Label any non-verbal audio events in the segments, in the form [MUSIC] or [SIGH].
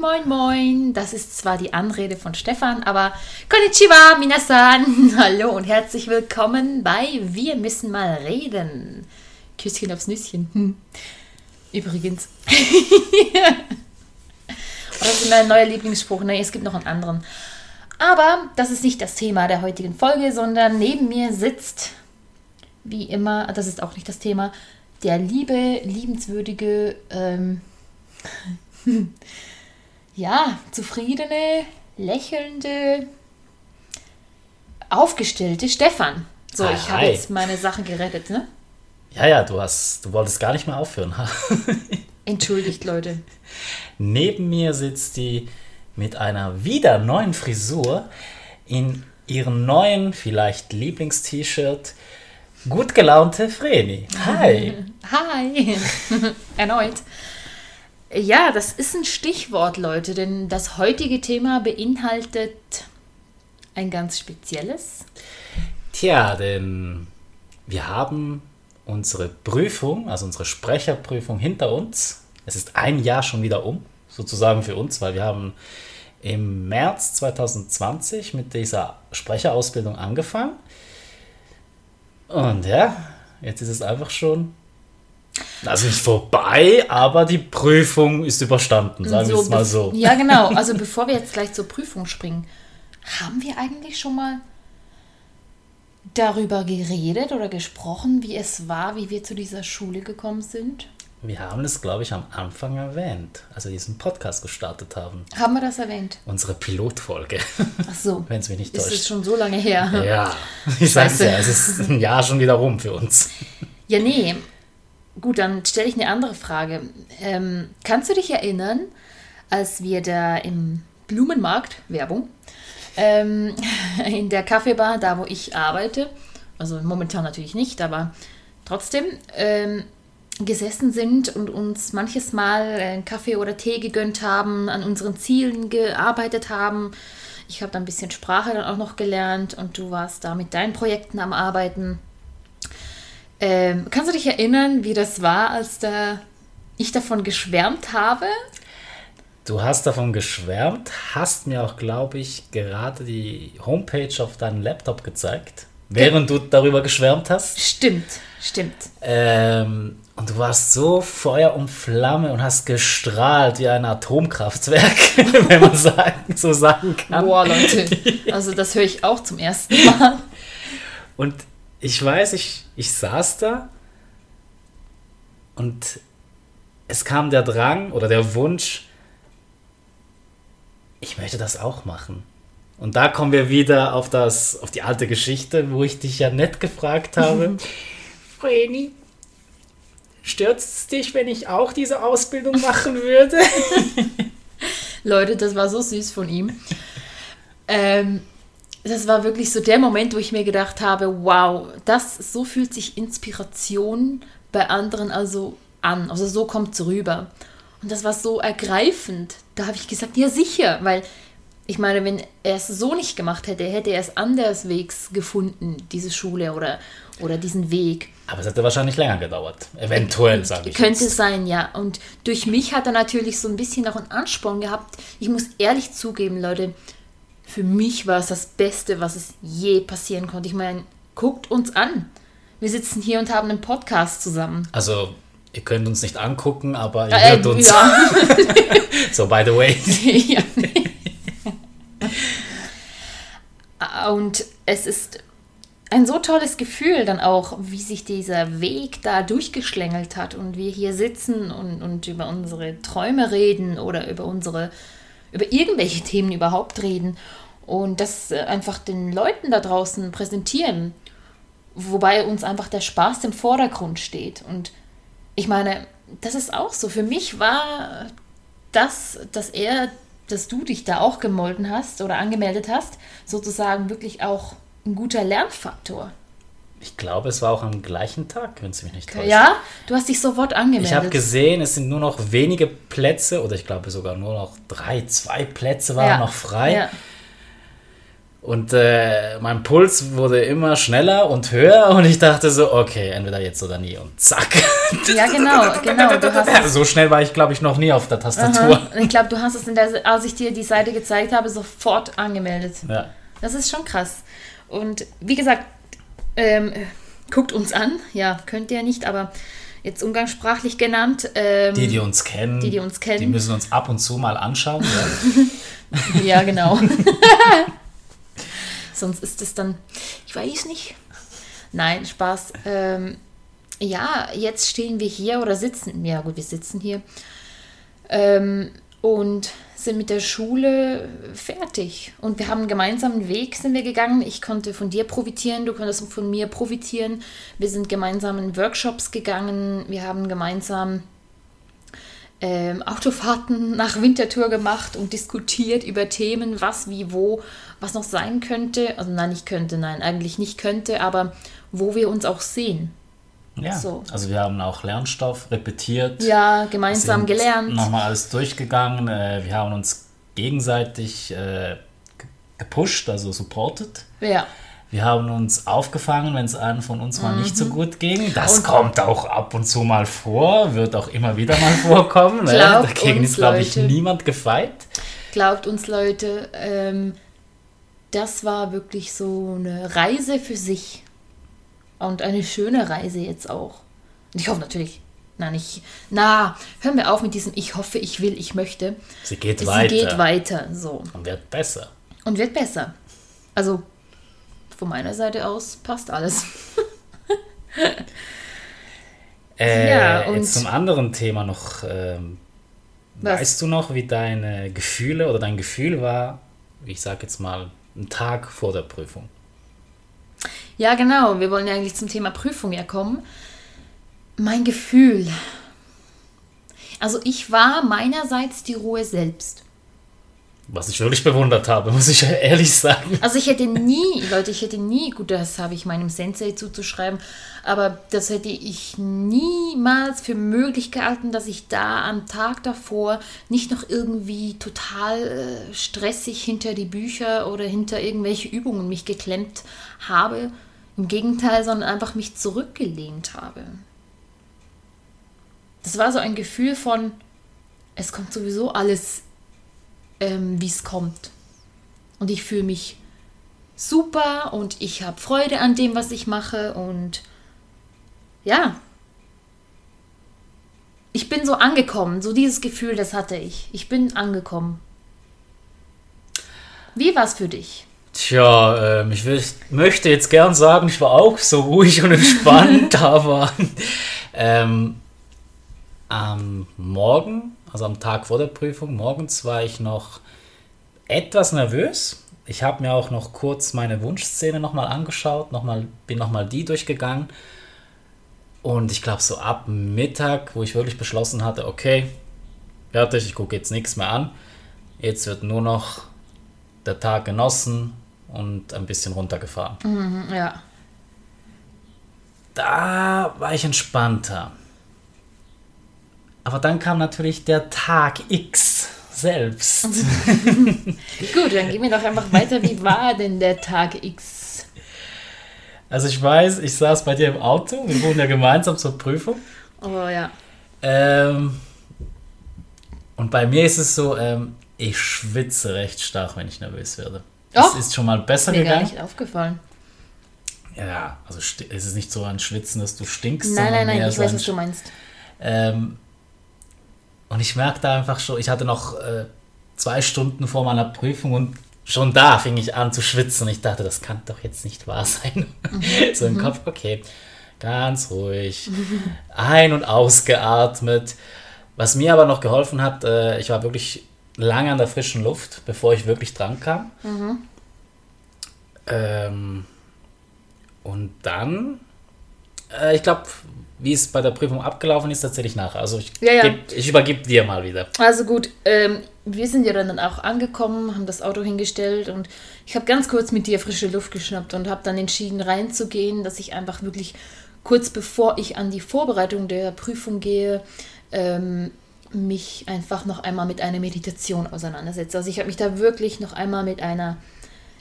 Moin, moin. Das ist zwar die Anrede von Stefan, aber Konnichiwa, Minasan. [LAUGHS] Hallo und herzlich willkommen bei Wir müssen mal reden. Küsschen aufs Nüsschen. Hm. Übrigens. [LAUGHS] das ist mein neuer Lieblingsspruch. Ne, es gibt noch einen anderen. Aber das ist nicht das Thema der heutigen Folge, sondern neben mir sitzt, wie immer, das ist auch nicht das Thema, der liebe, liebenswürdige, ähm, [LAUGHS] ja, zufriedene, lächelnde, aufgestellte Stefan. So, Hi, ich habe jetzt meine Sachen gerettet, ne? Ja, ja, du hast, du wolltest gar nicht mehr aufhören. ha? [LAUGHS] Entschuldigt, Leute. Neben mir sitzt die mit einer wieder neuen Frisur in ihrem neuen, vielleicht Lieblingst-T-Shirt, gut gelaunte Vreni. Hi. [LAUGHS] Hi. [LAUGHS] Erneut. Ja, das ist ein Stichwort, Leute, denn das heutige Thema beinhaltet ein ganz spezielles. Tja, denn wir haben unsere Prüfung, also unsere Sprecherprüfung hinter uns. Es ist ein Jahr schon wieder um, sozusagen für uns, weil wir haben im März 2020 mit dieser Sprecherausbildung angefangen. Und ja, jetzt ist es einfach schon, also nicht vorbei, aber die Prüfung ist überstanden, sagen wir es mal so. Ja, genau. [LAUGHS] Also bevor wir jetzt gleich zur Prüfung springen, haben wir eigentlich schon mal darüber geredet oder gesprochen, wie es war, wie wir zu dieser Schule gekommen sind? Wir haben es, glaube ich, am Anfang erwähnt, als wir diesen Podcast gestartet haben. Haben wir das erwähnt? Unsere Pilotfolge, Ach so. [LAUGHS] wenn es mich nicht Ist es täuscht. schon so lange her? Ja, [LAUGHS] ich sag's ja, es ist ein Jahr schon wieder rum für uns. Ja, nee. Gut, dann stelle ich eine andere Frage. Ähm, kannst du dich erinnern, als wir da im Blumenmarkt, Werbung, ähm, [LAUGHS] in der Kaffeebar, da wo ich arbeite, also momentan natürlich nicht, aber trotzdem, ähm, gesessen sind und uns manches Mal einen Kaffee oder Tee gegönnt haben, an unseren Zielen gearbeitet haben. Ich habe da ein bisschen Sprache dann auch noch gelernt und du warst da mit deinen Projekten am Arbeiten. Ähm, kannst du dich erinnern, wie das war, als da ich davon geschwärmt habe? Du hast davon geschwärmt, hast mir auch, glaube ich, gerade die Homepage auf deinem Laptop gezeigt, während du darüber geschwärmt hast. Stimmt, stimmt. Ähm, und du warst so Feuer und Flamme und hast gestrahlt wie ein Atomkraftwerk, [LAUGHS] wenn man sagen, so sagen kann. Boah, Leute, also das höre ich auch zum ersten Mal. Und ich weiß, ich, ich saß da und es kam der Drang oder der Wunsch, ich möchte das auch machen. Und da kommen wir wieder auf, das, auf die alte Geschichte, wo ich dich ja nett gefragt habe. [LAUGHS] Vreni, stört es dich, wenn ich auch diese Ausbildung machen würde? [LAUGHS] Leute, das war so süß von ihm. Ähm, das war wirklich so der Moment, wo ich mir gedacht habe, wow, das so fühlt sich Inspiration bei anderen also an. Also so kommt es rüber. Und das war so ergreifend. Da habe ich gesagt, ja sicher, weil ich meine, wenn er es so nicht gemacht hätte, hätte er es anderswegs gefunden, diese Schule oder, oder diesen Weg. Aber es hätte wahrscheinlich länger gedauert. Eventuell, sage ich. Könnte jetzt. sein, ja. Und durch mich hat er natürlich so ein bisschen auch einen Ansporn gehabt. Ich muss ehrlich zugeben, Leute, für mich war es das Beste, was es je passieren konnte. Ich meine, guckt uns an. Wir sitzen hier und haben einen Podcast zusammen. Also, ihr könnt uns nicht angucken, aber ihr Äh, hört uns. ja. [LAUGHS] So, by the way. [LAUGHS] ja. Und es ist ein so tolles Gefühl dann auch, wie sich dieser Weg da durchgeschlängelt hat und wir hier sitzen und, und über unsere Träume reden oder über unsere, über irgendwelche Themen überhaupt reden und das äh, einfach den Leuten da draußen präsentieren, wobei uns einfach der Spaß im Vordergrund steht. Und ich meine, das ist auch so. Für mich war das, dass er, dass du dich da auch gemolden hast oder angemeldet hast, sozusagen wirklich auch ein guter Lernfaktor. Ich glaube, es war auch am gleichen Tag, wenn es mich nicht täuscht. Ja, du hast dich sofort angemeldet. Ich habe gesehen, es sind nur noch wenige Plätze oder ich glaube sogar nur noch drei, zwei Plätze waren Ja. noch frei. Ja. Und äh, mein Puls wurde immer schneller und höher und ich dachte so, okay, entweder jetzt oder nie und zack. [LAUGHS] Ja, genau, genau. Du hast Ja, so schnell war ich, glaube ich, noch nie auf der Tastatur. Aha. Ich glaube, du hast es, in der, als ich dir die Seite gezeigt habe, sofort angemeldet. Ja. Das ist schon krass. Und wie gesagt, ähm, guckt uns an. Ja, könnt ihr nicht, aber jetzt umgangssprachlich genannt. Ähm, Die, die uns kennen, Die, die uns kennen. die müssen uns ab und zu mal anschauen. Ja? [LAUGHS] Ja, genau. [LAUGHS] Sonst ist es dann, ich weiß nicht. Nein, Spaß. Ähm, ja, jetzt stehen wir hier oder sitzen, ja gut, wir sitzen hier ähm, und sind mit der Schule fertig. Und wir haben einen gemeinsamen Weg, sind wir gegangen. Ich konnte von dir profitieren, du konntest von mir profitieren. Wir sind gemeinsam in Workshops gegangen, wir haben gemeinsam ähm, Autofahrten nach Winterthur gemacht und diskutiert über Themen, was, wie, wo, was noch sein könnte. Also nein, nicht könnte, nein, eigentlich nicht könnte, aber wo wir uns auch sehen. Ja. So. Also wir haben auch Lernstoff repetiert. Ja, gemeinsam gelernt. Nochmal alles durchgegangen. Äh, wir haben uns gegenseitig äh, ge- gepusht, also supported. Ja. Wir haben uns aufgefangen, wenn es einem von uns mal nicht so gut ging. Das Mhm. Und- kommt auch ab und zu mal vor, wird auch immer wieder mal [LAUGHS] vorkommen. ne? Glaubt Dagegen uns, ist, glaube ich, Leute. niemand gefeit. Glaubt uns, Leute, ähm, das war wirklich so eine Reise für sich. Und eine schöne Reise jetzt auch. Und ich hoffe natürlich, na nicht, na, hören wir auf mit diesem Ich hoffe, ich will, ich möchte. Sie geht Sie weiter geht weiter, so. und wird besser. Und wird besser. Also, von meiner Seite aus passt alles. [LAUGHS] Äh, Ja, und- jetzt zum anderen Thema noch. Ähm, Was? weißt du noch, wie deine Gefühle oder dein Gefühl war, ich sag jetzt mal, einen Tag vor der Prüfung? Ja, genau. Wir wollen ja eigentlich zum Thema Prüfung ja kommen. Mein Gefühl. Also ich war meinerseits die Ruhe selbst. Was ich wirklich bewundert habe, [LAUGHS] muss ich ehrlich sagen. Also ich hätte nie, Leute, ich hätte nie, gut, das habe ich meinem Sensei zuzuschreiben, aber das hätte ich niemals für möglich gehalten, dass ich da am Tag davor nicht noch irgendwie total äh, stressig hinter die Bücher oder hinter irgendwelche Übungen mich geklemmt habe. Im Gegenteil, sondern einfach mich zurückgelehnt habe. Das war so ein Gefühl von, es kommt sowieso alles, ähm, wie es kommt. Und ich fühle mich super und ich habe Freude an dem, was ich mache und ja. Ich bin so angekommen, so dieses Gefühl, das hatte ich. Ich bin angekommen. Wie war es für dich? Tja, ähm, ich will, möchte jetzt gern sagen, ich war auch so ruhig und entspannt, [LAUGHS] aber ähm, am Morgen, also am Tag vor der Prüfung, morgens war ich noch etwas nervös. Ich habe mir auch noch kurz meine Wunschszene nochmal angeschaut, noch mal, bin nochmal die durchgegangen. Und ich glaube, so ab Mittag, wo ich wirklich beschlossen hatte, okay, fertig, ich gucke jetzt nichts mehr an. Jetzt wird nur noch der Tag genossen und ein bisschen runtergefahren. Mhm, ja. Da war ich entspannter. Aber dann kam natürlich der Tag X selbst. [LAUGHS] Gut, dann gehen wir doch einfach weiter. Wie war denn der Tag X? Also ich weiß, ich saß bei dir im Auto, wir wohnen ja gemeinsam zur Prüfung. Oh ja. Ähm, und bei mir ist es so, ähm, ich schwitze recht stark, wenn ich nervös werde. Das Och, ist schon mal besser Mir gar gegangen. nicht aufgefallen. Ja, also sti- es ist nicht so ein Schwitzen, dass du stinkst. Nein, nein, nein, ich so weiß, was du meinst. Ähm, und ich merkte einfach schon, ich hatte noch äh, zwei Stunden vor meiner Prüfung und schon da fing ich an zu schwitzen. Ich dachte, das kann doch jetzt nicht wahr sein. [LAUGHS] so im Kopf, okay, ganz ruhig, ein- und ausgeatmet. Was mir aber noch geholfen hat, äh, ich war wirklich lange an der frischen Luft, bevor ich wirklich dran kam. Ähm, und dann, äh, ich glaube, wie es bei der Prüfung abgelaufen ist, erzähle ich nachher. Also ich, Ja, ja. geb- ich übergebe dir mal wieder. Also gut, ähm, wir sind ja dann auch angekommen, haben das Auto hingestellt und ich habe ganz kurz mit dir frische Luft geschnappt und habe dann entschieden reinzugehen, dass ich einfach wirklich kurz bevor ich an die Vorbereitung der Prüfung gehe, ähm, mich einfach noch einmal mit einer Meditation auseinandersetze. Also ich habe mich da wirklich noch einmal mit einer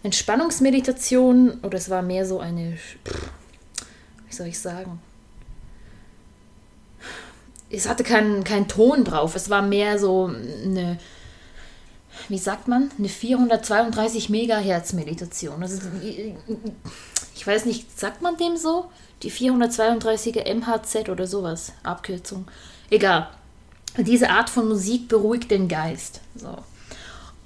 Entspannungsmeditation oder es war mehr so eine, wie soll ich sagen? Es hatte keinen kein Ton drauf, es war mehr so eine, wie sagt man, eine 432 Megahertz Meditation. Also, ich weiß nicht, sagt man dem so? Die 432er MHZ oder sowas, Abkürzung. Egal. Diese Art von Musik beruhigt den Geist. So.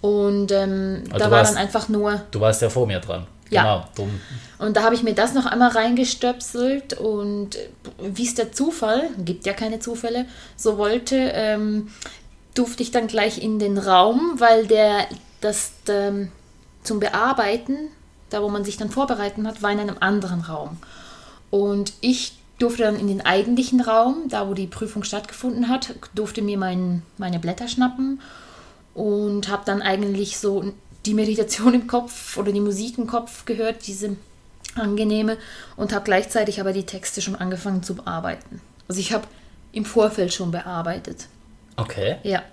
Und ähm, Also da war dann einfach nur Du warst ja vor mir dran. Ja. Genau. Drum. und da habe ich mir das noch einmal reingestöpselt und wie es der Zufall, gibt ja keine Zufälle, so wollte, ähm, durfte ich dann gleich in den Raum, weil der das ähm, zum Bearbeiten, da wo man sich dann vorbereiten hat, war in einem anderen Raum. Und ich durfte dann in den eigentlichen Raum, da wo die Prüfung stattgefunden hat, durfte mir mein, meine Blätter schnappen und habe dann eigentlich so die Meditation im Kopf oder die Musik im Kopf gehört, diese angenehme, und habe gleichzeitig aber die Texte schon angefangen zu bearbeiten. Also ich habe im Vorfeld schon bearbeitet. Okay. Ja.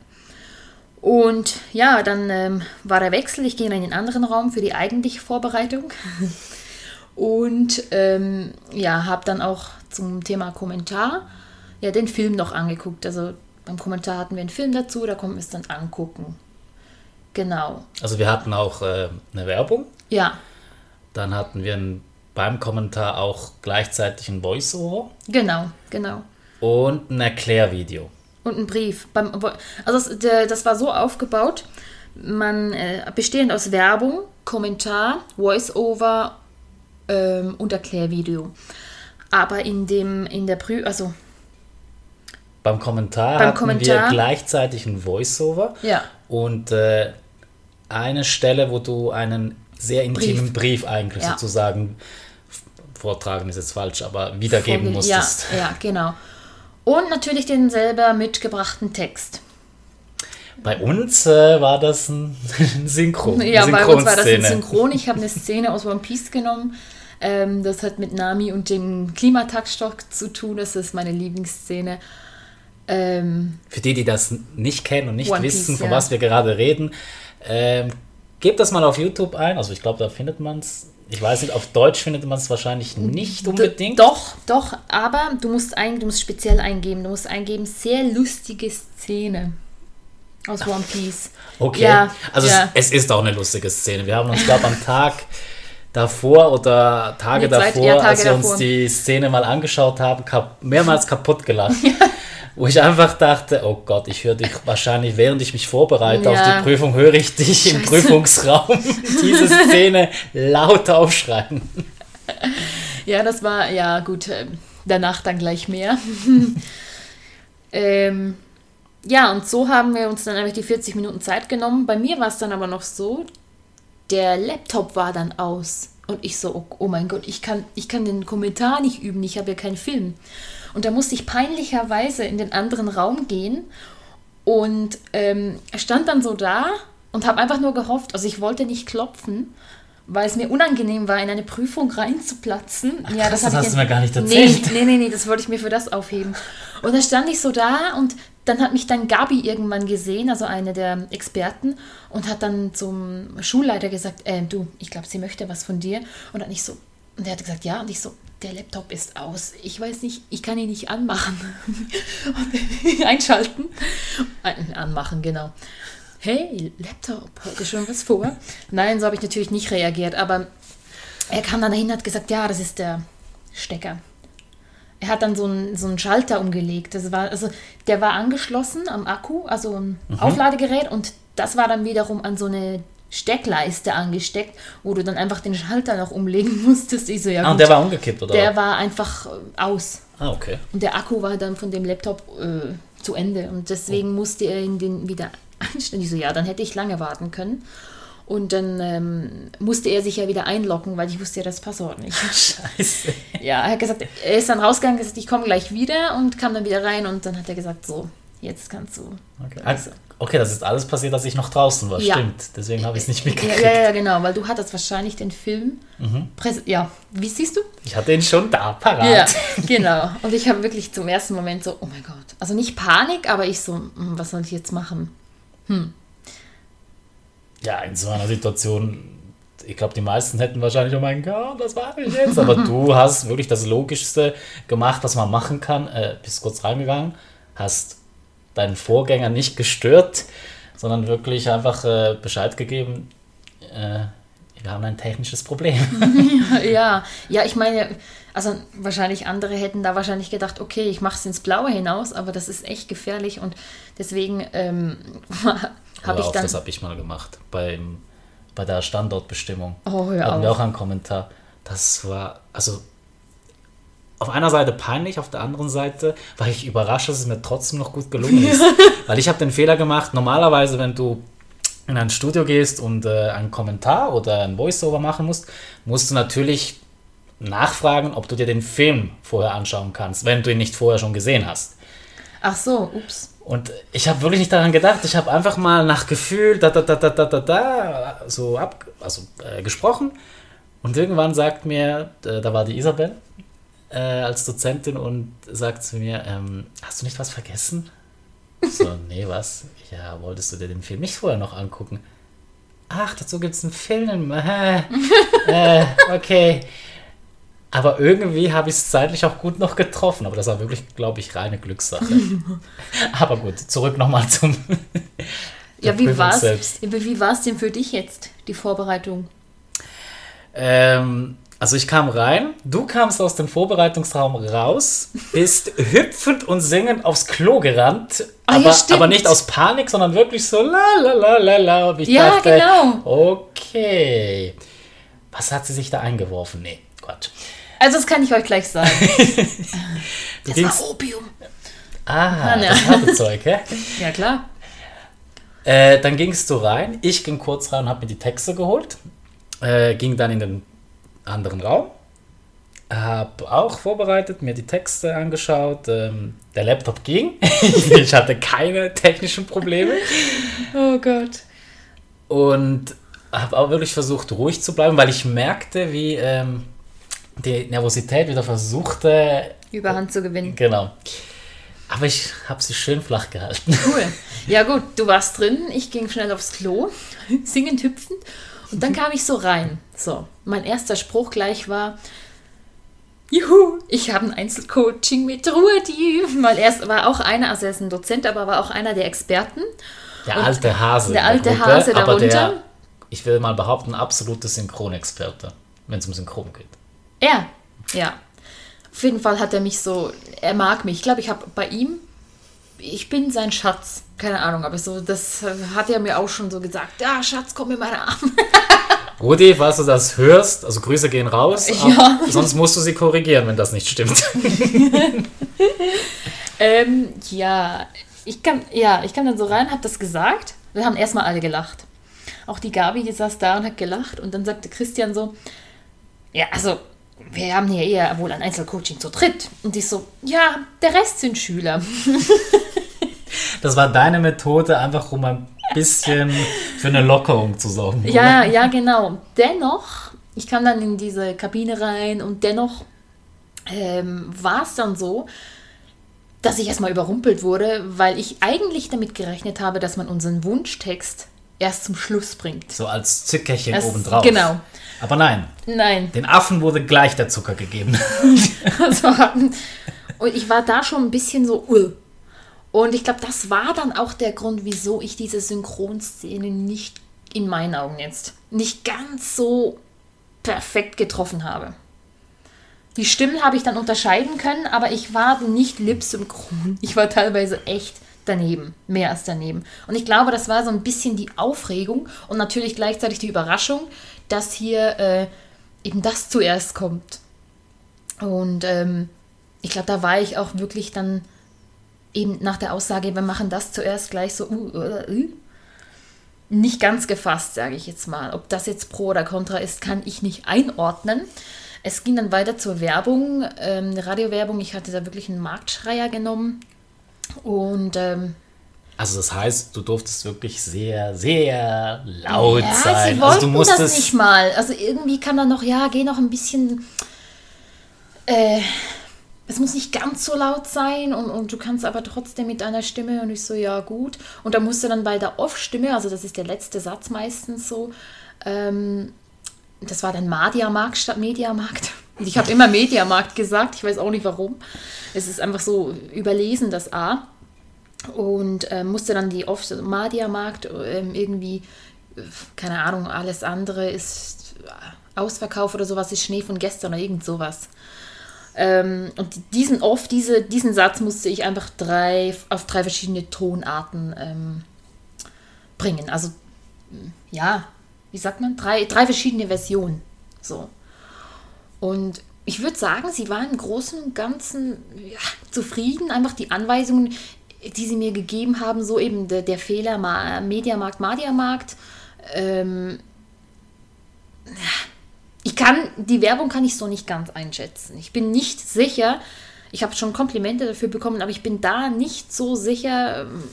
Und ja, dann ähm, war der Wechsel. Ich ging in den anderen Raum für die eigentliche Vorbereitung. [LAUGHS] Und ähm, ja, habe dann auch zum Thema Kommentar ja, den Film noch angeguckt. Also beim Kommentar hatten wir einen Film dazu, da konnten wir es dann angucken. Genau. Also wir hatten auch äh, eine Werbung. Ja, Dann hatten wir ein, beim Kommentar auch gleichzeitig ein Voice-Over genau, genau. und ein Erklärvideo. Und ein Brief. Beim, also das, das war so aufgebaut, man äh, bestehend aus Werbung, Kommentar, Voice-Over ähm, und Erklärvideo. Aber in dem, in der Prü also Beim Kommentar Beim hatten Kommentar- wir gleichzeitig ein Voice-Over ja, und äh, eine Stelle, wo du einen sehr intimen Brief, eigentlich Ja. sozusagen vortragen ist jetzt falsch, aber wiedergeben vorge- musstest. Ja, ja, genau. Und natürlich den selber mitgebrachten Text. Bei uns äh, war das ein, [LAUGHS] ein Synchro. eine Ja, bei uns war das ein. Synchron. Ich habe eine Szene aus One Piece genommen. Ähm, das hat mit Nami und dem Klimataktstock zu tun. Das ist meine Lieblingsszene. Ähm, Für die, die das nicht kennen und nicht One wissen, Piece, von ja. was wir gerade reden, ähm, gebt das mal auf YouTube ein. Also ich glaube, da findet man es. Ich weiß nicht, auf Deutsch findet man es wahrscheinlich nicht unbedingt. Doch, doch, aber du musst, ein, du musst speziell eingeben. Du musst eingeben, sehr lustige Szene aus One Piece. Okay. Ja, also ja. Es, es ist auch eine lustige Szene. Wir haben uns, glaube am Tag davor oder Tage zwei- davor, ja, Tage als wir davor. uns die Szene mal angeschaut haben, kap mehrmals kaputt gelacht. [LAUGHS] Wo ich einfach dachte, oh Gott, ich höre dich wahrscheinlich, während ich mich vorbereite auf Ja. die Prüfung, höre ich dich im Scheiße. Prüfungsraum [LAUGHS] diese Szene laut aufschreien. Ja, das war, ja gut, ähm, danach dann gleich mehr. [LAUGHS] ähm, ja, und so haben wir uns dann einfach die 40 Minuten Zeit genommen. Bei mir war es dann aber noch so, der Laptop war dann aus. Und ich so, oh, oh mein Gott, ich kann, ich kann den Kommentar nicht üben, ich habe ja keinen Film. Und da musste ich peinlicherweise in den anderen Raum gehen und ähm, stand dann so da und habe einfach nur gehofft, also ich wollte nicht klopfen, weil es mir unangenehm war, in eine Prüfung reinzuplatzen. ja, krass, das ich hast du mir gar nicht erzählt. nee, nee, nee, das wollte ich mir für das aufheben. Und da stand ich so da und dann hat mich dann Gabi irgendwann gesehen, also eine der Experten, und hat dann zum Schulleiter gesagt, äh, du, ich glaube, sie möchte was von dir. Und dann ich so, und er hat gesagt, ja, und ich so, der Laptop ist aus. Ich weiß nicht, ich kann ihn nicht anmachen. [LAUGHS] und [LAUGHS] einschalten. Ein- Anmachen, genau. Hey, Laptop, heute schon was vor? Nein, so habe ich natürlich nicht reagiert, aber er kam dann dahin und hat gesagt, ja, das ist der Stecker. Er hat dann so einen, so einen Schalter umgelegt. Das war, also, der war angeschlossen am Akku, also ein Aufladegerät, und das war dann wiederum an so eine Steckleiste angesteckt, wo du dann einfach den Schalter noch umlegen [LAUGHS] musstest. Ich so, ja, Ah, und gut. der war umgekippt, oder? der war einfach äh, aus. ah, okay. Und der Akku war dann von dem Laptop äh, zu Ende. Und deswegen musste er ihn den wieder [LAUGHS] einstellen. Ich so, ja, dann hätte ich lange warten können. Und dann ähm, musste er sich ja wieder einloggen, weil ich wusste ja das Passwort nicht. [LAUGHS] Scheiße. Ja, er hat gesagt, er ist dann rausgegangen, gesagt, ich komme gleich wieder und kam dann wieder rein und dann hat er gesagt, so, jetzt kannst du. Okay. Also, okay, das ist alles passiert, als ich noch draußen war. Ja. Stimmt. Deswegen habe ich es nicht Ja, mitgekriegt. ja, ja, genau, weil du hattest wahrscheinlich den Film. Mhm. Ja, wie siehst du? Ich hatte ihn schon da, parat. Ja, [LAUGHS] genau. Und ich habe wirklich zum ersten Moment so, oh mein Gott. Also nicht Panik, aber ich so, hm, was soll ich jetzt machen? ja, in so einer Situation ich glaube, die meisten hätten wahrscheinlich, oh mein Gott, was mache ich jetzt? Aber [LAUGHS] du hast wirklich das Logischste gemacht, was man machen kann. Äh, bist kurz reingegangen, hast deinen Vorgänger nicht gestört, sondern wirklich einfach äh, Bescheid gegeben, äh, wir haben ein technisches Problem. [LAUGHS] ja, ja, ich meine, also wahrscheinlich andere hätten da wahrscheinlich gedacht, okay, ich mache es ins Blaue hinaus, aber das ist echt gefährlich und deswegen ähm, [LAUGHS] habe ich dann... Das habe ich mal gemacht beim, bei der Standortbestimmung. Oh, hör Hatten wir auch einen Kommentar. Das war, also auf einer Seite peinlich, auf der anderen Seite war ich überrascht, dass es mir trotzdem noch gut gelungen ist. [LAUGHS] Weil ich habe den Fehler gemacht, normalerweise, wenn du in ein Studio gehst und äh, einen Kommentar oder ein Voiceover machen musst, musst du natürlich nachfragen, ob du dir den Film vorher anschauen kannst, wenn du ihn nicht vorher schon gesehen hast. Ach so, ups. Und ich habe wirklich nicht daran gedacht. Ich habe einfach mal nach Gefühl da da da da da da da so ab, also äh, gesprochen. Und irgendwann sagt mir, äh, da war die Isabel äh, als Dozentin und sagt zu mir, ähm, hast du nicht was vergessen? So, [LAUGHS] nee, was? Ja, wolltest du dir den Film nicht vorher noch angucken? Ach, dazu gibt es einen Film. Äh, [LAUGHS] äh, okay. Aber irgendwie habe ich es zeitlich auch gut noch getroffen. Aber das war wirklich, glaube ich, reine Glückssache. [LAUGHS] aber gut, zurück nochmal zum. Ja, wie war's, selbst. wie war's denn für dich jetzt, die Vorbereitung? Ähm, also ich kam rein, du kamst aus dem Vorbereitungsraum raus, bist hüpfend und singend aufs Klo gerannt, Ah, ja, aber, stimmt. aber nicht aus Panik, sondern wirklich so la la la la la. Und ich Ja, dachte, genau. okay, was hat sie sich da eingeworfen? Nee, Quatsch. Also das kann ich euch gleich sagen. [LAUGHS] Das gingst, war Opium. ah, ne. das harte Zeug, hä? [LAUGHS] Ja, klar. Äh, dann gingst du rein, ich ging kurz rein und habe mir die Texte geholt, äh, ging dann in den anderen Raum, habe auch vorbereitet, mir die Texte angeschaut, ähm, der Laptop ging, [LAUGHS] ich hatte keine technischen Probleme Oh Gott. und habe auch wirklich versucht ruhig zu bleiben, weil ich merkte, wie ähm, die Nervosität wieder versuchte, Überhand zu gewinnen. genau. Aber ich habe sie schön flach gehalten. Cool. Ja gut, du warst drin, ich ging schnell aufs Klo, [LAUGHS] singend, hüpfend. Und dann kam ich so rein. So, mein erster Spruch gleich war, Juhu, ich habe ein Einzelcoaching mit Ruedi. Weil erst war auch einer, also er ist ein Dozent, aber war auch einer der Experten. Der Und alte Hase. der alte Gruppe, Hase aber der, darunter. ich will mal behaupten, absolute Synchronexperte, wenn es um Synchron geht. Er, ja. Auf jeden Fall hat er mich so, er mag mich. Ich glaube, ich habe bei ihm, ich bin sein Schatz. Keine Ahnung, aber so, das hat er mir auch schon so gesagt. Ja, Schatz, komm in meine Arme. [LAUGHS] Rudi, falls du das hörst, also Grüße gehen raus, Ja. sonst musst du sie korrigieren, wenn das nicht stimmt. [LAUGHS] Ähm, ja, ich kam, ja, ich kam dann so rein, habe das gesagt. Wir haben erstmal alle gelacht. Auch die Gabi, die saß da und hat gelacht. Und dann sagte Christian so, ja, also, wir haben hier eher wohl ein Einzelcoaching zu dritt. Und ich so, ja, der Rest sind Schüler. [LAUGHS] Das war deine Methode, einfach um ein bisschen [LAUGHS] für eine Lockerung zu sorgen. Ja, ja, genau. Dennoch, ich kam dann in diese Kabine rein und dennoch ähm, war es dann so, dass ich erstmal überrumpelt wurde, weil ich eigentlich damit gerechnet habe, dass man unseren Wunschtext erst zum Schluss bringt. So als Zückerchen Das- obendrauf. genau. Aber nein, Nein. den Affen wurde gleich der Zucker gegeben. [LAUGHS] Also, und ich war da schon ein bisschen so, uh. Und ich glaube, das war dann auch der Grund, wieso ich diese Synchronszene nicht, in meinen Augen jetzt, nicht ganz so perfekt getroffen habe. Die Stimmen habe ich dann unterscheiden können, aber ich war nicht lipsynchron. [LAUGHS] Ich war teilweise echt daneben, mehr als daneben. Und ich glaube, das war so ein bisschen die Aufregung und natürlich gleichzeitig die Überraschung, dass hier äh, eben das zuerst kommt. Und ähm, ich glaube, da war ich auch wirklich dann eben nach der Aussage, wir machen das zuerst gleich so, uh, uh, uh, nicht ganz gefasst, sage ich jetzt mal. Ob das jetzt pro oder contra ist, kann ich nicht einordnen. Es ging dann weiter zur Werbung, ähm, Radiowerbung. Ich hatte da wirklich einen Marktschreier genommen. Und ähm, Also das heißt, du durftest wirklich sehr, sehr laut ja, sein. sie also du wollten das nicht mal. Also irgendwie kann da noch, ja, geh noch ein bisschen. Äh, es muss nicht ganz so laut sein und, und du kannst aber trotzdem mit deiner Stimme und ich so, ja gut. Und da musste dann bei der Off-Stimme, also das ist der letzte Satz meistens so, ähm, das war dann Mediamarkt statt Mediamarkt. Ich habe immer Mediamarkt gesagt, ich weiß auch nicht warum. Es ist einfach so überlesen, das A. Und äh, musste dann die oft Mediamarkt äh, irgendwie, keine Ahnung, alles andere ist Ausverkauf oder sowas, ist Schnee von gestern oder irgend sowas. Ähm, und diesen oft, diese, diesen Satz musste ich einfach drei, auf drei verschiedene Tonarten ähm, bringen. Also, ja, wie sagt man? Drei, drei verschiedene Versionen. So. Und ich würde sagen, sie waren im Großen und Ganzen ja, zufrieden. Einfach die Anweisungen, die sie mir gegeben haben, so eben der, der Fehler, Mediamarkt, Mediamarkt. Ähm, ich kann, die Werbung kann ich so nicht ganz einschätzen. Ich bin nicht sicher, ich habe schon Komplimente dafür bekommen, aber ich bin da nicht so sicher, ähm,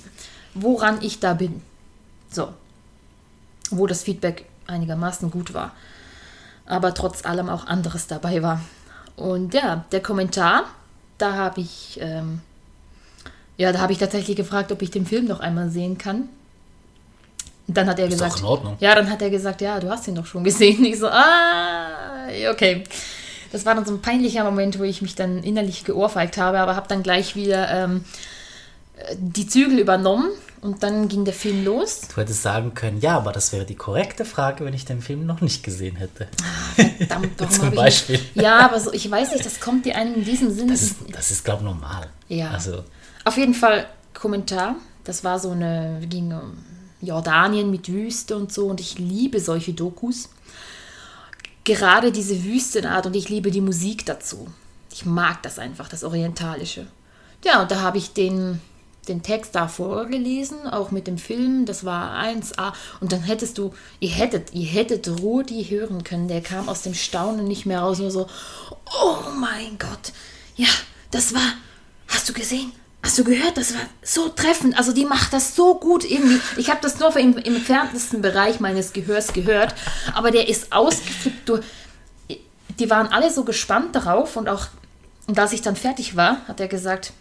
woran ich da bin. So. Wo das Feedback einigermaßen gut war. Aber trotz allem auch anderes dabei war. Und ja, der Kommentar, da habe ich, ähm, ja, da habe ich tatsächlich gefragt, ob ich den Film noch einmal sehen kann. Und dann hat er Ist gesagt, doch in Ordnung. ja, dann hat er gesagt, ja, du hast ihn doch schon gesehen. Ich so, ah, okay. Das war dann so ein peinlicher Moment, wo ich mich dann innerlich geohrfeigt habe, aber habe dann gleich wieder ähm, die Zügel übernommen und dann ging der Film los. Du hättest sagen können, ja, aber das wäre die korrekte Frage, wenn ich den Film noch nicht gesehen hätte. Verdammt, [LAUGHS] warum Zum ich Beispiel. Nicht? Ja, aber so, ich weiß nicht, das kommt dir einem in diesem Sinne. Das ist, das ist glaube ich, normal. Ja. Also, Auf jeden Fall Kommentar. Das war so eine, ging um Jordanien mit Wüste und so und ich liebe solche Dokus. Gerade diese Wüstenart und ich liebe die Musik dazu. Ich mag das einfach, das Orientalische. Ja, und da habe ich den, den Text da vorgelesen, auch mit dem Film, das war 1a. Und dann hättest du, ihr hättet, ihr hättet Rudi hören können, der kam aus dem Staunen nicht mehr raus, nur so, oh mein Gott, ja, das war, hast du gesehen? Hast du gehört? Das war so treffend. Also die macht das so gut irgendwie. Ich habe das nur im, im entferntesten Bereich meines Gehörs gehört, aber der ist ausgeflippt. Du, die waren alle so gespannt darauf und auch, und als ich dann fertig war, hat er gesagt,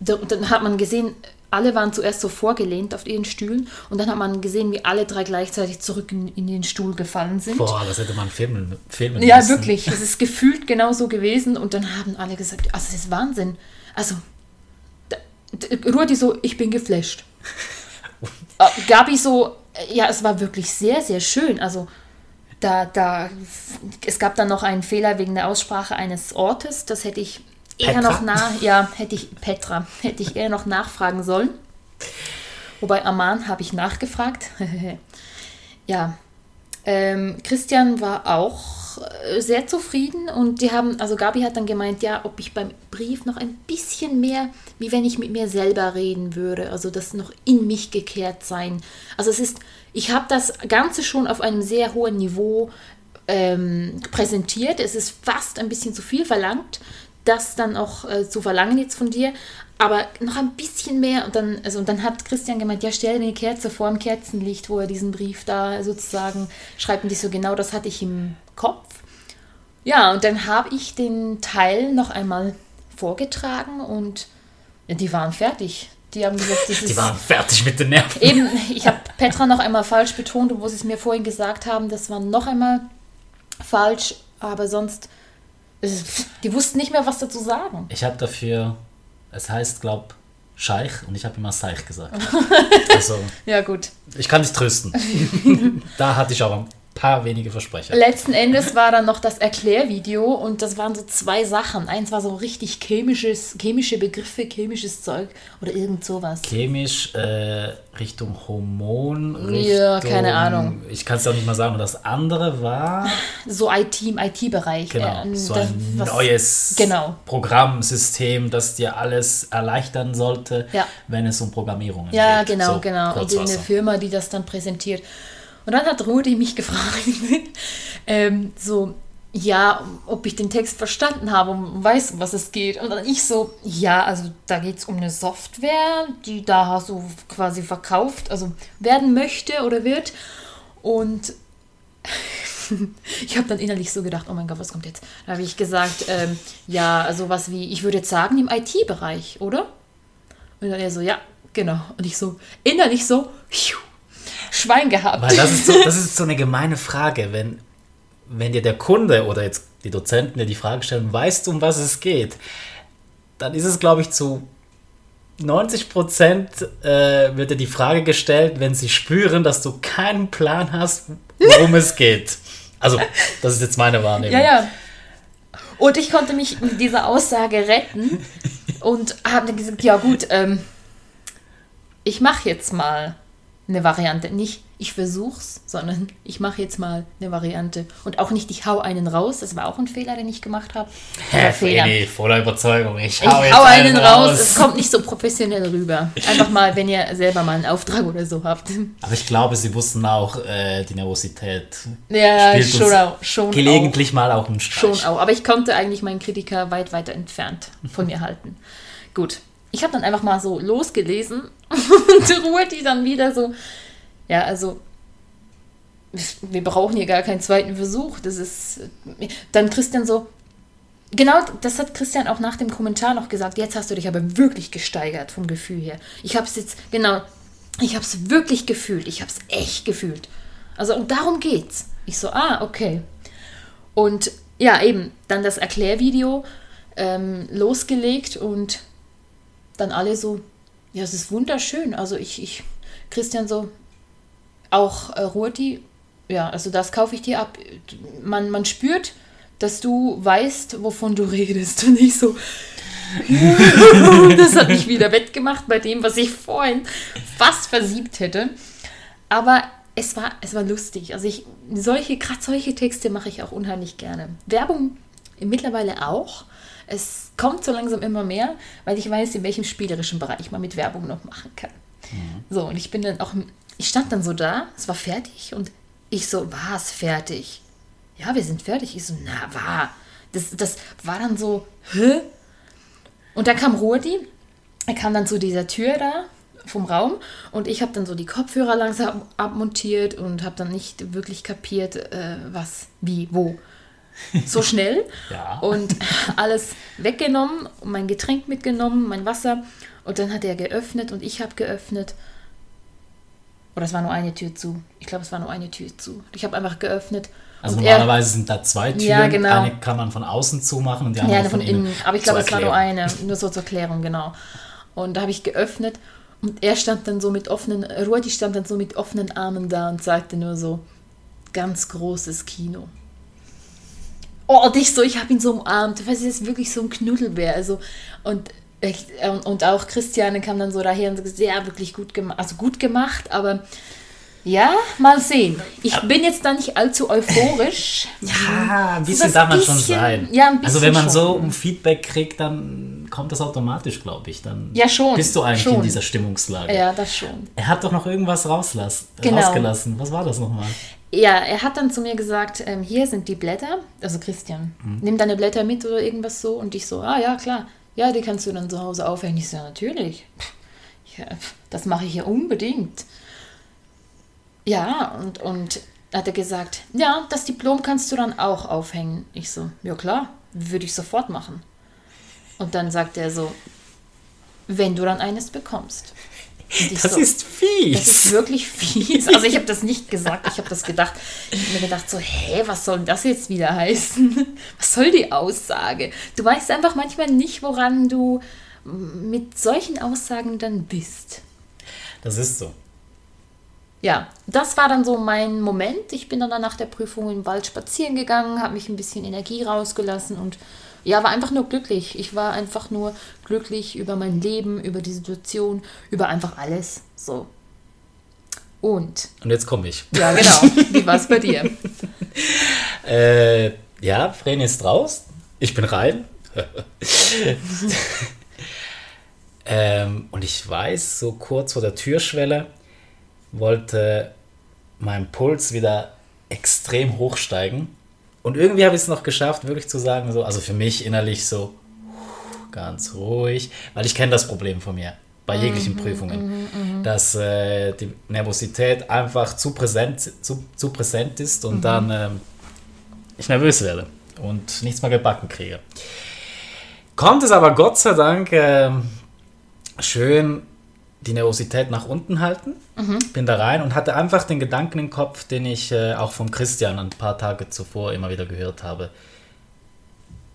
und dann hat man gesehen, alle waren zuerst so vorgelehnt auf ihren Stühlen und dann hat man gesehen, wie alle drei gleichzeitig zurück in, in den Stuhl gefallen sind. boah, das hätte man filmen, filmen Ja, müssen. wirklich. Es ist gefühlt genau so gewesen. Und dann haben alle gesagt, also das ist Wahnsinn. Also, Rudi so, ich bin geflasht. Äh, Gabi so, äh, ja, es war wirklich sehr, sehr schön. Also, da, da, es gab dann noch einen Fehler wegen der Aussprache eines Ortes. Das hätte ich eher Petra? noch nach, ja, hätte ich, Petra, hätte ich eher noch nachfragen sollen. Wobei Aman habe ich nachgefragt. [LAUGHS] ja, ähm, Christian war auch äh, sehr zufrieden und die haben, also Gabi hat dann gemeint, ja, ob ich beim Brief noch ein bisschen mehr, wie wenn ich mit mir selber reden würde, also das noch in mich gekehrt sein. Also es ist, ich habe das Ganze schon auf einem sehr hohen Niveau ähm, präsentiert. Es ist fast ein bisschen zu viel verlangt, das dann auch äh, zu verlangen jetzt von dir. Aber noch ein bisschen mehr und dann, also und dann hat Christian gemeint, ja, stell eine Kerze vor im Kerzenlicht, wo er diesen Brief da sozusagen schreibt und ich so, genau das hatte ich im Kopf. Ja, und dann habe ich den Teil noch einmal vorgetragen und die waren fertig. Die haben gesagt, das ist Die waren fertig mit den Nerven. Eben, ich habe Petra noch einmal falsch betont, obwohl sie es mir vorhin gesagt haben, das war noch einmal falsch, aber sonst, die wussten nicht mehr, was dazu sagen. Ich habe dafür, es heißt, glaub, Scheich und ich habe immer Seich gesagt. [LAUGHS] also, Ja, gut. ich kann dich trösten. [LAUGHS] da hatte ich auch ein paar wenige Versprecher. Letzten Endes war dann noch das Erklärvideo und das waren so zwei Sachen. Eins war so richtig chemisches, chemische Begriffe, chemisches Zeug oder irgend sowas. Chemisch äh, Richtung Hormon, Richtung, Ja, keine Ahnung. Ich kann es auch nicht mal sagen. Und das andere war So IT im IT-Bereich. genau, Äh, so das- ein was- neues Genau. Programmsystem, das dir alles erleichtern sollte, Ja. wenn es um Programmierungen Ja, geht. genau, So, genau. Und eine Firma, die das dann präsentiert. Und dann hat Rudi mich [LAUGHS] gefragt, ähm, so, ja, ob ich den Text verstanden habe und weiß, um was es geht. Und dann ich so, ja, also da geht es um eine Software, die da so quasi verkauft, also werden möchte oder wird. Und [LAUGHS] ich habe dann innerlich so gedacht, oh mein Gott, was kommt jetzt? Da habe ich gesagt, ähm, ja, sowas wie, ich würde jetzt sagen, im IT-Bereich, oder? Und dann er so, ja, genau. Und ich so, innerlich so, pfiuh, Schwein gehabt. Weil das ist, so, das [LAUGHS] ist so eine gemeine Frage, wenn wenn dir der Kunde oder jetzt die Dozenten dir die Frage stellen, weißt du, um was es geht, dann ist es, glaube ich, zu 90 Prozent äh, wird dir die Frage gestellt, wenn sie spüren, dass du keinen Plan hast, worum es geht. Also, das ist jetzt meine Wahrnehmung. Ja, ja. Und ich konnte mich mit dieser Aussage retten und habe dann gesagt, ja gut, ähm, ich mache jetzt mal eine Variante. Nicht, ich versuch's, sondern ich mache jetzt mal eine Variante. Und auch nicht, ich hau einen raus. Das war auch ein Fehler, den ich gemacht habe. Fehler. voller Überzeugung. Ich hau, ich hau einen, einen raus. raus. Es kommt nicht so professionell rüber. Einfach mal, wenn ihr selber mal einen Auftrag oder so habt. Aber ich glaube, sie wussten auch, äh, die Nervosität ja, schon, auch, schon gelegentlich auch. mal auch einen Streich. Schon auch. Aber ich konnte eigentlich meinen Kritiker weit weiter entfernt von mir halten. Gut. Ich habe dann einfach mal so losgelesen [LAUGHS] und ruhe die dann wieder so, ja, also wir brauchen hier gar keinen zweiten Versuch. Das ist dann Christian so. Genau, das hat Christian auch nach dem Kommentar noch gesagt. Jetzt hast du dich aber wirklich gesteigert vom Gefühl her. Ich habe es jetzt genau, ich habe es wirklich gefühlt. Ich habe es echt gefühlt. Also und darum geht's. Ich so, ah, okay. Und ja, eben dann das Erklärvideo ähm, losgelegt und dann alle so, ja, es ist wunderschön. Also ich, ich, Christian so, auch äh, Ruoti, ja, also das kaufe ich dir ab. Man, man spürt, dass du weißt, wovon du [LAUGHS] redest. Und ich so, [LAUGHS] das hat mich wieder wettgemacht bei dem, was ich vorhin fast versiebt hätte. Aber es war, es war lustig. Also ich, solche, gerade solche Texte mache ich auch unheimlich gerne. Werbung mittlerweile auch. Es kommt so langsam immer mehr, weil ich weiß, in welchem spielerischen Bereich man mit Werbung noch machen kann. Mhm. So, und ich bin dann auch, ich stand dann so da, es war fertig und ich so, war es fertig? Ja, wir sind fertig. Ich so, na, war. Das, das war dann so, hä? Und dann kam Rudi, er kam dann zu dieser Tür da vom Raum und ich habe dann so die Kopfhörer langsam abmontiert und habe dann nicht wirklich kapiert, äh, was, wie, wo. [LAUGHS] So schnell ja. und alles weggenommen, mein Getränk mitgenommen, mein Wasser und dann hat er geöffnet und ich habe geöffnet oder es war nur eine Tür zu. Ich glaube, es war nur eine Tür zu. Ich habe einfach geöffnet. Also normalerweise er, sind da zwei Türen. Ja, genau. Eine kann man von außen zumachen und die andere ja, von, von innen. Aber ich glaube, es war nur eine. Nur so zur Erklärung, genau. Und da habe ich geöffnet und er stand dann so mit offenen, Ruadi stand dann so mit offenen Armen da und sagte nur so, ganz großes Kino. Oh, und ich so, ich habe ihn so umarmt, weil es ist wirklich so ein Knuddelbär. Also, und und auch Christiane kam dann so daher und gesagt, ja, wirklich gut gemacht, also gut gemacht, aber ja, mal sehen. Ich bin jetzt da nicht allzu euphorisch. [LAUGHS] ja, ein bisschen darf man bisschen, schon sein. Ja, ein bisschen also wenn man schon. so um Feedback kriegt, dann kommt das automatisch, glaube ich. Dann ja, schon, bist du eigentlich schon. in dieser Stimmungslage. Ja, das schon. Er hat doch noch irgendwas rauslass, genau. rausgelassen. Was war das nochmal? Ja, er hat dann zu mir gesagt, ähm, hier sind die Blätter, also Christian, mhm. nimm deine Blätter mit oder irgendwas so. Und ich so, ah ja, klar. Ja, die kannst du dann zu Hause aufhängen. Ich so, ja, natürlich. [LAUGHS] Ja, das mache ich ja unbedingt. Ja, und, und hat er gesagt, ja, das Diplom kannst du dann auch aufhängen. Ich so, ja klar, würde ich sofort machen. Und dann sagt er so, wenn du dann eines bekommst. Das so, ist fies. Das ist wirklich fies. Also ich habe das nicht gesagt, ich habe das gedacht. Ich habe mir gedacht so, hä, was soll das jetzt wieder heißen? Was soll die Aussage? Du weißt einfach manchmal nicht, woran du mit solchen Aussagen dann bist. Das ist so. Ja, das war dann so mein Moment. Ich bin dann nach der Prüfung im Wald spazieren gegangen, habe mich ein bisschen Energie rausgelassen und ja, war einfach nur glücklich. Ich war einfach nur glücklich über mein Leben, über die Situation, über einfach alles. So. Und. Und jetzt komme ich. Ja, genau. Wie war es bei dir? [LAUGHS] äh, ja, Vreni ist raus. Ich bin rein. [LAUGHS] ähm, und ich weiß, so kurz vor der Türschwelle wollte mein Puls wieder extrem hochsteigen. Und irgendwie habe ich es noch geschafft, wirklich zu sagen, so, also für mich innerlich so ganz ruhig, weil ich kenne das Problem von mir bei jeglichen mhm, Prüfungen, mhm, mhm, dass äh, die Nervosität einfach zu präsent, zu, zu präsent ist und mhm. dann äh, ich nervös werde und nichts mehr gebacken kriege. Kommt es aber Gott sei Dank äh, schön die Nervosität nach unten halten. Bin da rein und hatte einfach den Gedanken im Kopf, den ich äh, auch von Christian ein paar Tage zuvor immer wieder gehört habe.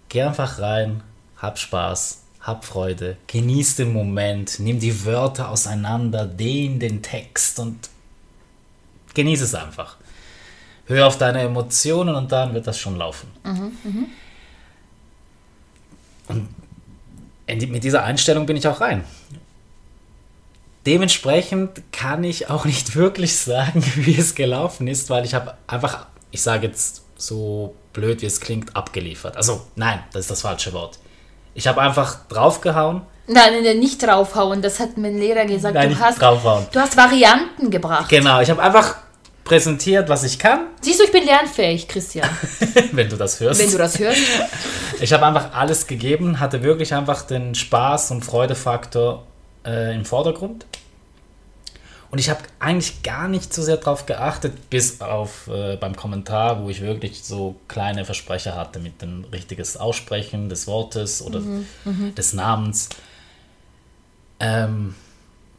Geh einfach rein, hab Spaß, hab Freude, genieß den Moment, nimm die Wörter auseinander, dehn den Text und genieß es einfach. Hör auf deine Emotionen und dann wird das schon laufen. Und in die, mit dieser Einstellung bin ich auch rein. Dementsprechend kann ich auch nicht [LAUGHS] wirklich sagen, wie es gelaufen ist, weil ich habe einfach, ich sage jetzt so blöd wie es klingt, abgeliefert. Also nein, das ist das falsche Wort. Ich habe einfach draufgehauen. Nein, nein, nicht draufhauen. Das hat mein Lehrer gesagt. Nein, du, nicht hast, draufhauen. du hast Varianten gebracht. Genau, ich habe einfach präsentiert, was ich kann, Siehst du, ich bin lernfähig, Christian. [LAUGHS] wenn du das hörst. Wenn du das hörst. [LAUGHS] Ich habe einfach alles gegeben, hatte wirklich einfach den Spaß und Freudefaktor äh, im Vordergrund. Und ich habe eigentlich gar nicht so sehr darauf geachtet, bis auf äh, beim Kommentar, wo ich wirklich so kleine Versprecher hatte mit dem richtiges Aussprechen des Wortes oder des Namens. Ähm,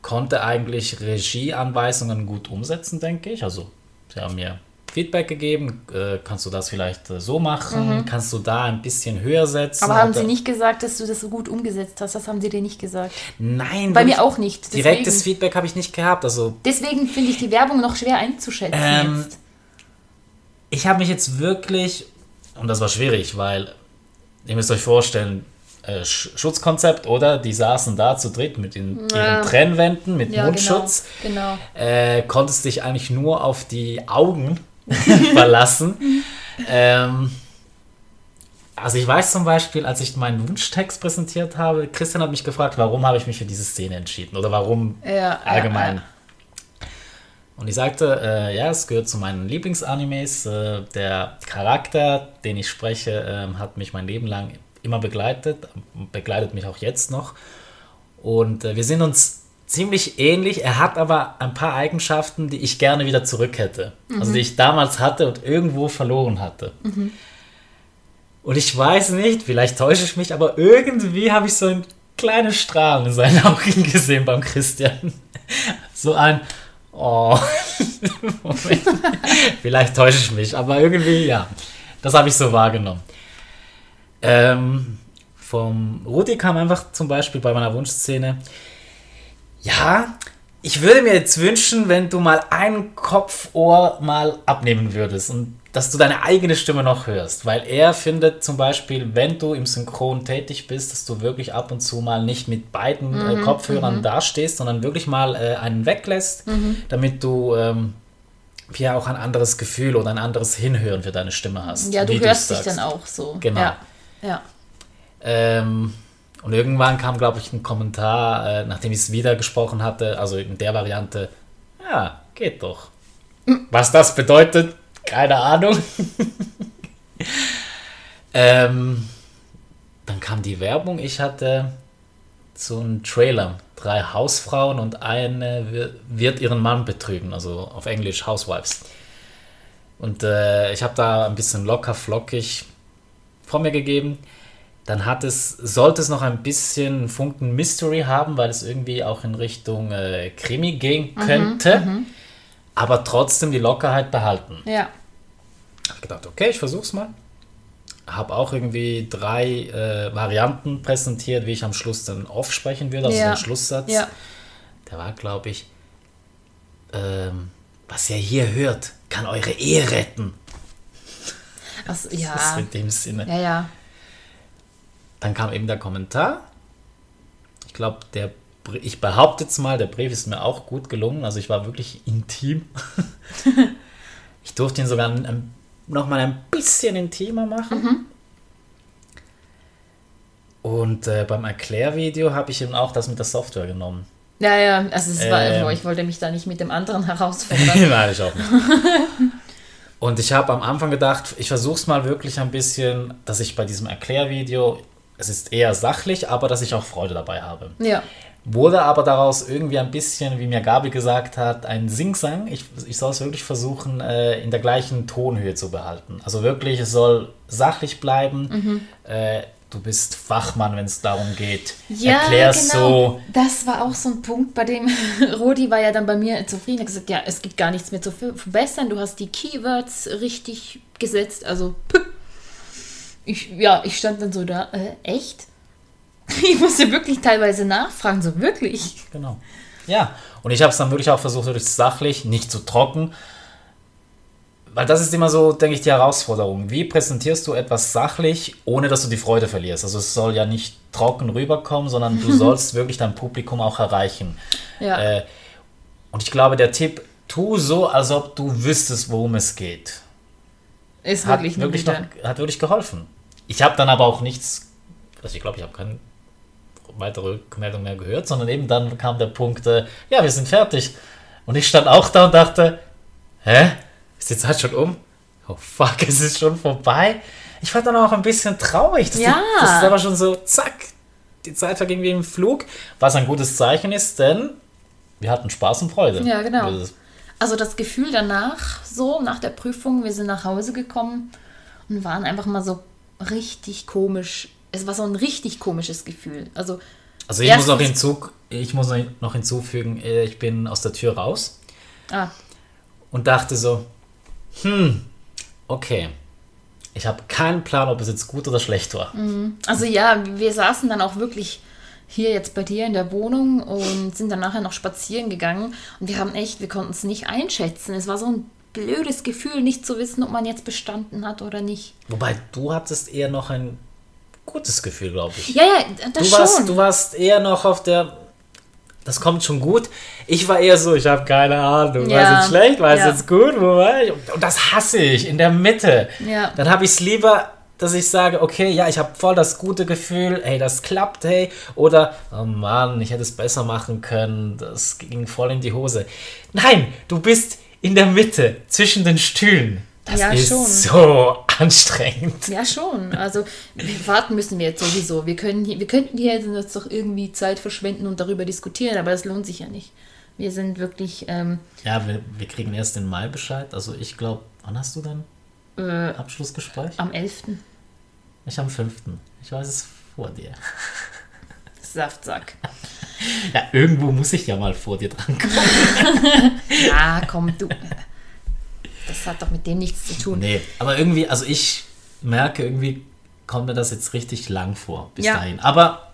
konnte eigentlich Regieanweisungen gut umsetzen, denke ich. Also sie haben mir Feedback gegeben, äh, kannst du das vielleicht äh, so machen, kannst du da ein bisschen höher setzen. Aber haben sie nicht gesagt, dass du das so gut umgesetzt hast? Das haben sie dir nicht gesagt. Nein, Bei mir auch nicht. Deswegen, Direktes Feedback habe ich nicht gehabt. Also deswegen finde ich die Werbung noch schwer einzuschätzen Ähm, jetzt. ich habe mich jetzt wirklich, und das war schwierig, weil ihr müsst euch vorstellen, äh, Sch- Schutzkonzept, oder? Die saßen da zu dritt mit den, Ja. ihren Trennwänden, mit Ja, Mundschutz. Genau. genau. Konntest dich eigentlich nur auf die Augen [LAUGHS] verlassen. ähm, also ich weiß zum Beispiel, als ich meinen Wunschtext präsentiert habe, Christian hat mich gefragt, warum habe ich mich für diese Szene entschieden oder warum Ja, allgemein. ja, Und ich sagte, äh, ja, es gehört zu meinen Lieblingsanimes. Äh, der Charakter, den ich spreche, ähm, hat mich mein Leben lang immer begleitet, begleitet mich auch jetzt noch. Und äh, wir sind uns ziemlich ähnlich. Er hat aber ein paar Eigenschaften, die ich gerne wieder zurück hätte. Also die ich damals hatte und irgendwo verloren hatte. Und ich weiß nicht, vielleicht täusche ich mich, aber irgendwie habe ich so ein kleines Strahlen in seinen [LAUGHS] Augen gesehen beim Christian. So ein, oh, [LAUGHS] Moment. vielleicht täusche ich mich, aber irgendwie, ja, das habe ich so wahrgenommen. Ähm, vom Rudi kam einfach zum Beispiel bei meiner Wunschszene, ja, ich würde mir jetzt wünschen, wenn du mal ein Kopfohr mal abnehmen würdest und dass du deine eigene Stimme noch hörst, weil er findet zum Beispiel, wenn du im Synchron tätig bist, dass du wirklich ab und zu mal nicht mit beiden äh, Kopfhörern dastehst, sondern wirklich mal äh, einen weglässt, damit du ähm, ja auch ein anderes Gefühl oder ein anderes Hinhören für deine Stimme hast. Ja, du hörst dich dann auch so. Genau. Ja. ja. Ähm, und irgendwann kam, glaube ich, ein Kommentar, äh, nachdem ich es wieder gesprochen hatte, also in der Variante, ja, geht doch. Was das bedeutet, keine Ahnung. [LAUGHS] ähm, dann kam die Werbung, ich hatte so einen Trailer, drei Hausfrauen und eine wir- wird ihren Mann betrügen, also auf Englisch Housewives. Und äh, ich habe da ein bisschen locker flockig vor mir gegeben. Dann hat es, sollte es noch ein bisschen Funken Mystery haben, weil es irgendwie auch in Richtung äh, Krimi gehen könnte, aber trotzdem die Lockerheit behalten. ja. Habe gedacht, okay, ich versuch's mal. Habe auch irgendwie drei äh, Varianten präsentiert, wie ich am Schluss dann off sprechen würde, also Ja. den Schlusssatz. Ja. Der war, glaube ich, ähm, was ihr hier hört, kann eure Ehe retten. Also, [LAUGHS] Das ist ja. in dem Sinne. Ja, ja. Dann kam eben der Kommentar. Ich glaube, der ich behaupte jetzt mal, der Brief ist mir auch gut gelungen. Also ich war wirklich intim. [LAUGHS] ich durfte ihn sogar ein, noch mal ein bisschen intimer machen. Und äh, beim Erklärvideo habe ich eben auch das mit der Software genommen. Ja, ja, also es war, Ähm. ich wollte mich da nicht mit dem anderen [LAUGHS] herausfordern. Nein, ich auch nicht. Und ich habe am Anfang gedacht, ich versuche es mal wirklich ein bisschen, dass ich bei diesem Erklärvideo, es ist eher sachlich, aber dass ich auch Freude dabei habe. ja. Wurde aber daraus irgendwie ein bisschen, wie mir Gabi gesagt hat, ein Singsang. Ich, ich soll es wirklich versuchen, äh, in der gleichen Tonhöhe zu behalten. Also wirklich, es soll sachlich bleiben. Äh, du bist Fachmann, wenn es darum geht. Ja, Erklärst genau. so. Das war auch so ein Punkt, bei dem [LAUGHS] Rodi war ja dann bei mir zufrieden. Er hat gesagt, ja, es gibt gar nichts mehr zu ver- verbessern. Du hast die Keywords richtig gesetzt. Also, puh. Ich, ja, ich stand dann so da, äh, echt? [LAUGHS] Ich musste wirklich teilweise nachfragen, so wirklich. Genau. Ja, und ich habe es dann wirklich auch versucht, wirklich sachlich, nicht zu trocken. Weil das ist immer so, denke ich, die Herausforderung. Wie präsentierst du etwas sachlich, ohne dass du die Freude verlierst? Also es soll ja nicht trocken rüberkommen, sondern du [LAUGHS] sollst wirklich dein Publikum auch erreichen. Ja, Äh, und ich glaube, der Tipp, tu so, als ob du wüsstest, worum es geht. Ist Hat wirklich wirklich, ein noch, hat wirklich geholfen. Ich habe dann aber auch nichts, also ich glaube, ich habe keine weitere Rückmeldung mehr gehört, sondern eben dann kam der Punkt, äh, ja, wir sind fertig. Und ich stand auch da und dachte, hä? Ist die Zeit schon um? Oh fuck, [LAUGHS] es ist schon vorbei. Ich war dann auch ein bisschen traurig. Dass Ja. Die, das ist aber schon so, zack, die Zeit verging wie im Flug. Was ein gutes Zeichen ist, denn wir hatten Spaß und Freude. Ja, genau. Das- Also das Gefühl danach, so nach der Prüfung, wir sind nach Hause gekommen und waren einfach mal so richtig komisch. Es war so ein richtig komisches Gefühl. Also Also ich muss, noch hinzu, ich muss noch hinzufügen, äh, ich bin aus der Tür raus ah, und dachte so, hm, okay, ich habe keinen Plan, ob es jetzt gut oder schlecht war. Also ja, wir saßen dann auch wirklich hier jetzt bei dir in der Wohnung und sind dann nachher noch spazieren gegangen und wir haben echt, wir konnten es nicht einschätzen. Es war so ein blödes Gefühl, nicht zu wissen, ob man jetzt bestanden hat oder nicht. Wobei du hattest eher noch ein gutes Gefühl, glaube ich. Ja, ja, das Du warst, schon. du warst eher noch auf der, das kommt schon gut. Ich war eher so, ich habe keine Ahnung, war Ja, es jetzt schlecht, war es ja. jetzt gut, wo war ich? Und das hasse ich, in der Mitte. Ja. Dann habe ich es lieber, dass ich sage, okay, ja, ich habe voll das gute Gefühl, hey, das klappt, hey. Oder, oh Mann, ich hätte es besser machen können, das ging voll in die Hose. Nein, du bist in der Mitte, zwischen den Stühlen. Das Ja, ist schon. so anstrengend. Ja, schon. Also wir warten müssen wir jetzt sowieso. Wir, können wir könnten hier jetzt doch irgendwie Zeit verschwenden und darüber diskutieren, aber das lohnt sich ja nicht. Wir sind wirklich, ähm, Ja, wir, wir kriegen erst den Mai Bescheid. Also ich glaube, wann hast du dann äh, Abschlussgespräch? am 11. Ich am 5. Ich weiß es vor dir. [LAUGHS] Saftsack. [LAUGHS] Ja, irgendwo muss ich ja mal vor dir dran kommen. Ja, [LAUGHS] komm, du. Das hat doch mit dem nichts zu tun. Nee, aber irgendwie, also ich merke, irgendwie kommt mir das jetzt richtig lang vor bis Ja. dahin. Aber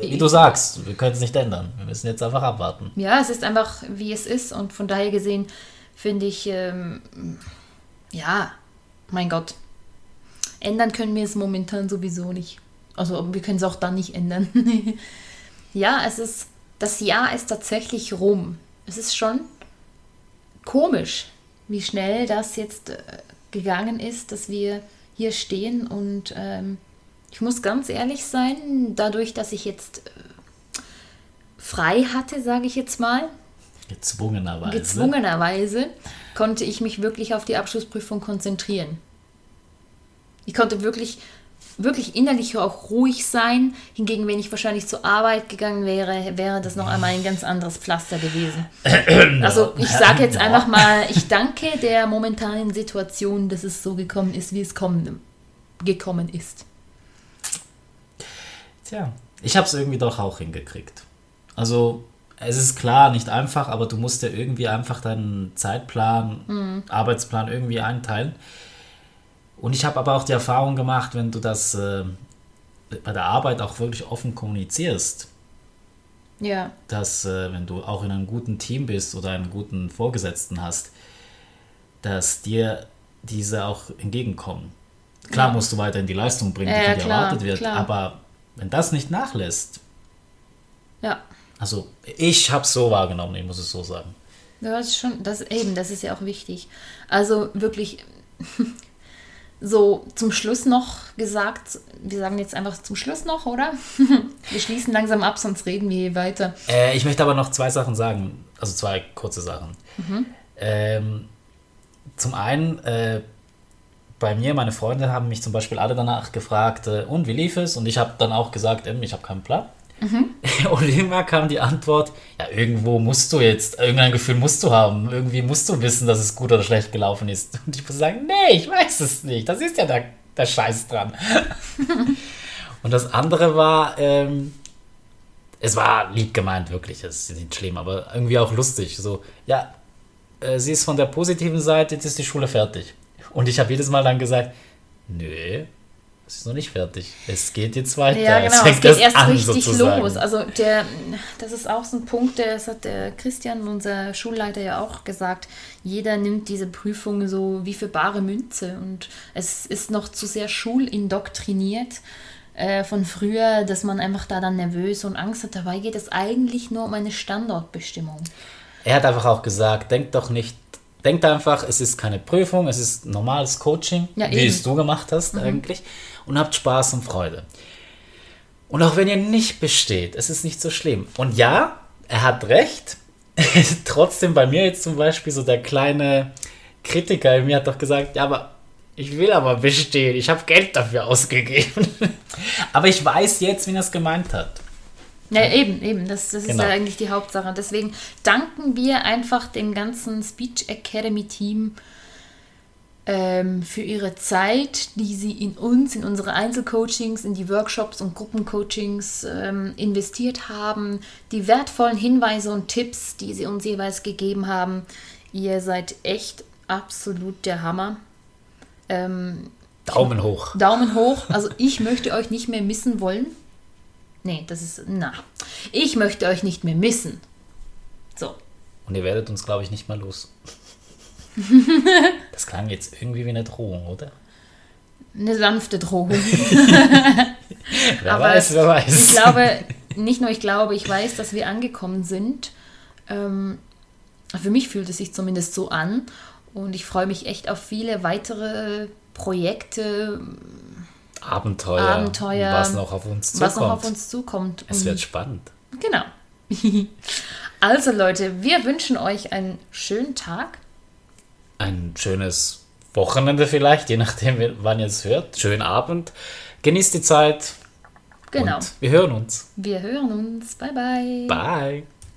äh, wie du sagst, wir können es nicht ändern. Wir müssen jetzt einfach abwarten. Ja, es ist einfach, wie es ist und von daher gesehen finde ich, ähm, ja, mein Gott, ändern können wir es momentan sowieso nicht. Also wir können es auch dann nicht ändern. [LAUGHS] ja, es ist, das Jahr ist tatsächlich rum. Es ist schon komisch, wie schnell das jetzt äh, gegangen ist, dass wir hier stehen und ähm, ich muss ganz ehrlich sein, dadurch, dass ich jetzt äh, frei hatte, sage ich jetzt mal, Gezwungenerweise. gezwungenerweise, konnte ich mich wirklich auf die Abschlussprüfung konzentrieren. Ich konnte wirklich, wirklich innerlich auch ruhig sein. Hingegen, wenn ich wahrscheinlich zur Arbeit gegangen wäre, wäre das noch einmal ein ganz anderes Pflaster gewesen. [CLEARS THROAT] Also ich sage jetzt einfach mal, ich danke der momentanen Situation, dass es so gekommen ist, wie es kommen, gekommen ist. Tja, ich habe es irgendwie doch auch hingekriegt. Also, es ist klar, nicht einfach, aber du musst ja irgendwie einfach deinen Zeitplan, Arbeitsplan irgendwie einteilen. Und ich habe aber auch die Erfahrung gemacht, wenn du das äh, bei der Arbeit auch wirklich offen kommunizierst, Ja, dass äh, wenn du auch in einem guten Team bist oder einen guten Vorgesetzten hast, dass dir diese auch entgegenkommen. Klar Ja. musst du weiterhin die Leistung bringen, die Ja, von dir klar, erwartet wird, klar. aber wenn das nicht nachlässt, ja. also ich habe es so wahrgenommen, ich muss es so sagen. Das ist schon, das eben, das ist ja auch wichtig. Also wirklich [LAUGHS] so zum Schluss noch gesagt, wir sagen jetzt einfach zum Schluss noch, oder? [LAUGHS] wir schließen langsam ab, sonst reden wir hier weiter. Äh, ich möchte aber noch zwei Sachen sagen, also zwei kurze Sachen. Ähm, zum einen, äh, bei mir, meine Freunde haben mich zum Beispiel alle danach gefragt, äh, und wie lief es? Und ich habe dann auch gesagt, ähm, ich habe keinen Plan. [LAUGHS] Und immer kam die Antwort, ja, irgendwo musst du jetzt, irgendein Gefühl musst du haben, irgendwie musst du wissen, dass es gut oder schlecht gelaufen ist. Und ich muss sagen, nee, ich weiß es nicht, das ist ja der, der Scheiß dran. [LAUGHS] Und das andere war, ähm, es war lieb gemeint, wirklich, es ist nicht schlimm, aber irgendwie auch lustig. So, ja, äh, sie ist von der positiven Seite, jetzt ist die Schule fertig. Und ich habe jedes Mal dann gesagt, nö, es ist noch nicht fertig. Es geht jetzt weiter. Ja, genau, es, es, geht erst an, richtig sozusagen. los. Also der, das ist auch so ein Punkt, der- das hat der Christian, unser Schulleiter, ja auch gesagt. Jeder nimmt diese Prüfung so wie für bare Münze und es ist noch zu sehr schulindoktriniert äh, von früher, dass man einfach da dann nervös und Angst hat. Dabei geht es eigentlich nur um eine Standortbestimmung. Er hat einfach auch gesagt, denkt doch nicht, denkt einfach, es ist keine Prüfung, es ist normales Coaching, Ja, wie es du gemacht hast eigentlich, und habt Spaß und Freude. Und auch wenn ihr nicht besteht, es ist nicht so schlimm. Und ja, er hat recht. [LAUGHS] Trotzdem bei mir jetzt zum Beispiel so der kleine Kritiker in mir hat doch gesagt, ja, aber ich will aber bestehen, ich habe Geld dafür ausgegeben. [LAUGHS] aber ich weiß jetzt, wie er es gemeint hat. Ja, eben, eben. Das, das Genau. ist ja eigentlich die Hauptsache. Deswegen danken wir einfach dem ganzen Speech Academy Team ähm, für ihre Zeit, die sie in uns, in unsere Einzelcoachings, in die Workshops und Gruppencoachings ähm, investiert haben, die wertvollen Hinweise und Tipps, die sie uns jeweils gegeben haben. Ihr seid echt absolut der Hammer. Ähm, Daumen hoch. Daumen hoch. Also ich möchte euch nicht mehr missen wollen. Nee, das ist. Na. Ich möchte euch nicht mehr missen. So. Und ihr werdet uns, glaube ich, nicht mal los. [LAUGHS] das klang jetzt irgendwie wie eine Drohung, oder? Eine sanfte Drohung. [LAUGHS] Wer Aber weiß, wer weiß. Ich glaube, nicht nur ich glaube, ich weiß, dass wir angekommen sind. Ähm, für mich fühlt es sich zumindest so an. Und ich freue mich echt auf viele weitere Projekte, Abenteuer, Abenteuer, was noch auf uns zukommt. was noch auf uns zukommt. es wird spannend. Genau. [LAUGHS] Also Leute, wir wünschen euch einen schönen Tag. Ein schönes Wochenende vielleicht, je nachdem, wann ihr es hört. Schönen Abend. Genießt die Zeit. Genau. Wir hören uns. Wir hören uns. Bye bye. Bye.